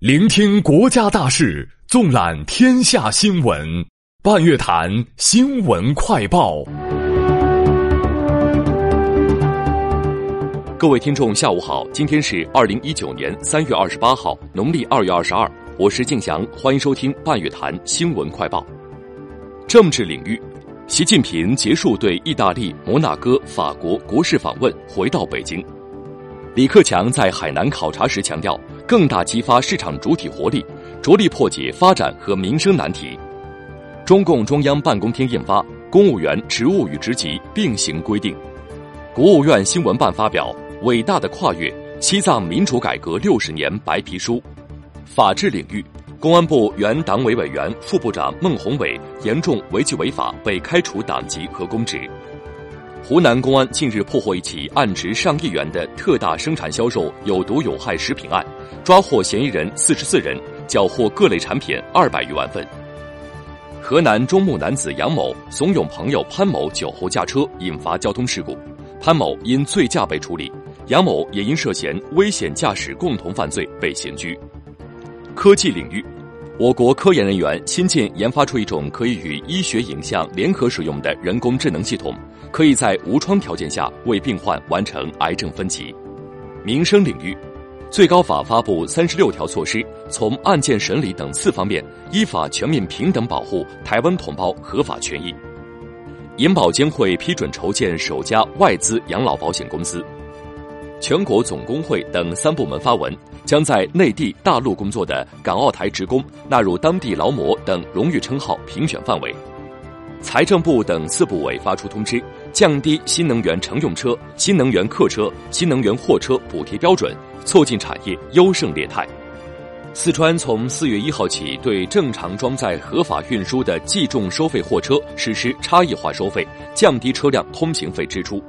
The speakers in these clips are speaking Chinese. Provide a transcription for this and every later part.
聆听国家大事，纵览天下新闻。半月谈新闻快报。各位听众，下午好，今天是二零一九年三月二十八号，农历二月二十二。我是静祥，欢迎收听半月谈新闻快报。政治领域，习近平结束对意大利、摩纳哥、法国国事访问，回到北京。李克强在海南考察时强调。更大激发市场主体活力，着力破解发展和民生难题。中共中央办公厅印发《公务员职务与职级并行规定》，国务院新闻办发表《伟大的跨越：西藏民主改革六十年白皮书》。法治领域，公安部原党委委员、副部长孟宏伟严重违纪违法被开除党籍和公职。湖南公安近日破获一起案值上亿元的特大生产销售有毒有害食品案，抓获嫌疑人四十四人，缴获各类产品二百余万份。河南中牟男子杨某怂恿朋友潘某酒后驾车，引发交通事故，潘某因醉驾被处理，杨某也因涉嫌危险驾驶共同犯罪被刑拘。科技领域。我国科研人员新近研发出一种可以与医学影像联合使用的人工智能系统，可以在无创条件下为病患完成癌症分级。民生领域，最高法发布三十六条措施，从案件审理等四方面依法全面平等保护台湾同胞合法权益。银保监会批准筹建首家外资养老保险公司。全国总工会等三部门发文，将在内地、大陆工作的港澳台职工纳入当地劳模等荣誉称号评选范围。财政部等四部委发出通知，降低新能源乘用车、新能源客车、新能源货车补贴标准，促进产业优胜劣汰。四川从四月一号起，对正常装载合法运输的计重收费货车实施差异化收费，降低车辆通行费支出。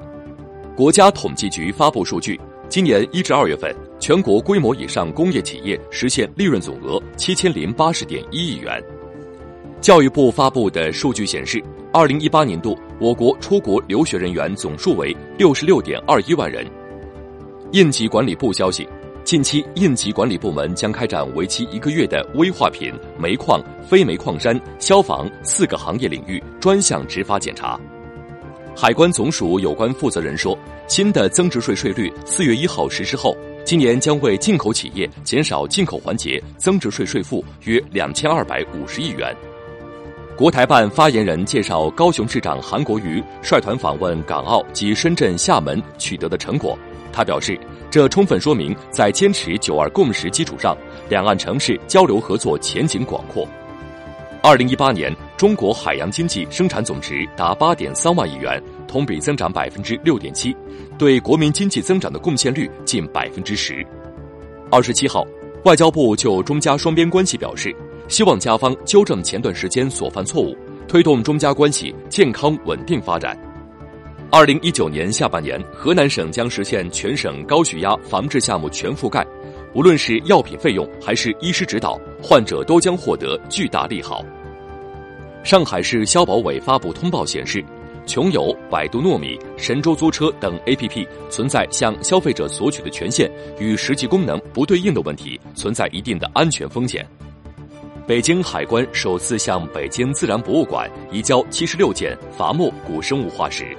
国家统计局发布数据，今年一至二月份，全国规模以上工业企业实现利润总额七千零八十点一亿元。教育部发布的数据显示，二零一八年度我国出国留学人员总数为六十六点二一万人。应急管理部消息，近期应急管理部门将开展为期一个月的危化品、煤矿、非煤矿山、消防四个行业领域专项执法检查。海关总署有关负责人说，新的增值税税率四月一号实施后，今年将为进口企业减少进口环节增值税税负约两千二百五十亿元。国台办发言人介绍，高雄市长韩国瑜率团访问港澳及深圳、厦门取得的成果。他表示，这充分说明在坚持“九二共识”基础上，两岸城市交流合作前景广阔。二零一八年，中国海洋经济生产总值达八点三万亿元，同比增长百分之六点七，对国民经济增长的贡献率近百分之十。二十七号，外交部就中加双边关系表示，希望加方纠正前段时间所犯错误，推动中加关系健康稳定发展。二零一九年下半年，河南省将实现全省高血压防治项目全覆盖。无论是药品费用还是医师指导，患者都将获得巨大利好。上海市消保委发布通报显示，穷游、百度糯米、神州租车等 APP 存在向消费者索取的权限与实际功能不对应的问题，存在一定的安全风险。北京海关首次向北京自然博物馆移交七十六件伐木古生物化石。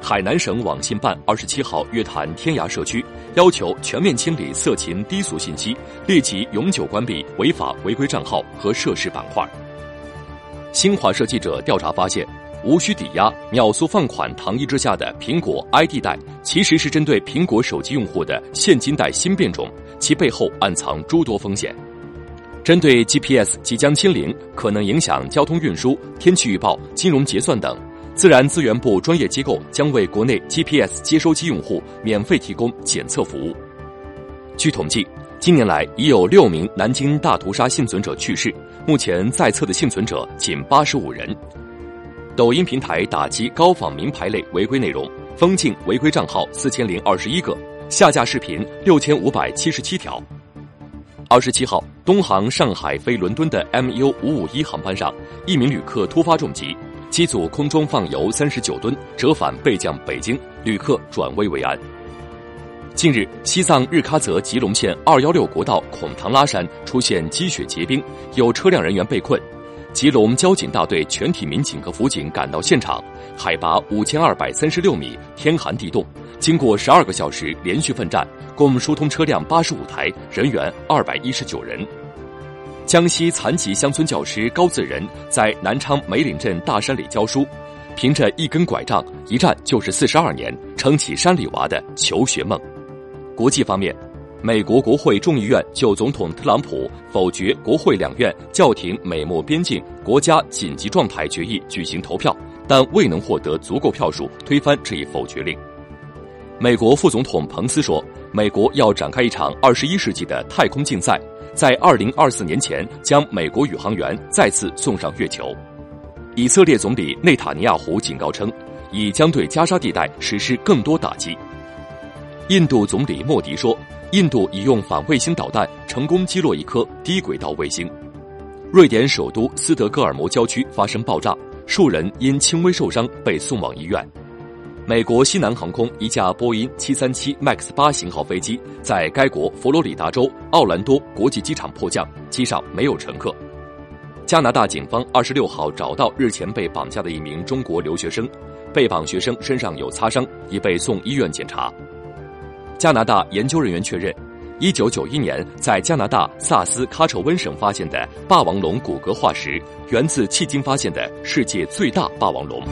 海南省网信办二十七号约谈天涯社区，要求全面清理色情低俗信息，立即永久关闭违法违规账号和涉事板块。新华社记者调查发现，无需抵押、秒速放款糖衣之下的苹果 ID 贷，其实是针对苹果手机用户的现金贷新变种，其背后暗藏诸多风险。针对 GPS 即将清零，可能影响交通运输、天气预报、金融结算等。自然资源部专业机构将为国内 GPS 接收机用户免费提供检测服务。据统计，近年来已有六名南京大屠杀幸存者去世，目前在册的幸存者仅八十五人。抖音平台打击高仿名牌类违规内容，封禁违规账号四千零二十一个，下架视频六千五百七十七条。二十七号，东航上海飞伦敦的 MU 五五一航班上，一名旅客突发重疾。机组空中放油三十九吨，折返备降北京，旅客转危为安。近日，西藏日喀则吉隆县二幺六国道孔唐拉山出现积雪结冰，有车辆人员被困。吉隆交警大队全体民警和辅警赶到现场，海拔五千二百三十六米，天寒地冻，经过十二个小时连续奋战，共疏通车辆八十五台，人员二百一十九人。江西残疾乡村教师高自仁在南昌梅岭镇大山里教书，凭着一根拐杖，一站就是四十二年，撑起山里娃的求学梦。国际方面，美国国会众议院就总统特朗普否决国会两院叫停美墨边境国家紧急状态决议举行投票，但未能获得足够票数推翻这一否决令。美国副总统彭斯说，美国要展开一场二十一世纪的太空竞赛，在二零二四年前将美国宇航员再次送上月球。以色列总理内塔尼亚胡警告称，已将对加沙地带实施更多打击。印度总理莫迪说，印度已用反卫星导弹成功击落一颗低轨道卫星。瑞典首都斯德哥尔摩郊区发生爆炸，数人因轻微受伤被送往医院。美国西南航空一架波音737 MAX 八型号飞机在该国佛罗里达州奥兰多国际机场迫降，机上没有乘客。加拿大警方二十六号找到日前被绑架的一名中国留学生，被绑学生身上有擦伤，已被送医院检查。加拿大研究人员确认，1991年在加拿大萨斯喀彻温省发现的霸王龙骨骼化石，源自迄今发现的世界最大霸王龙。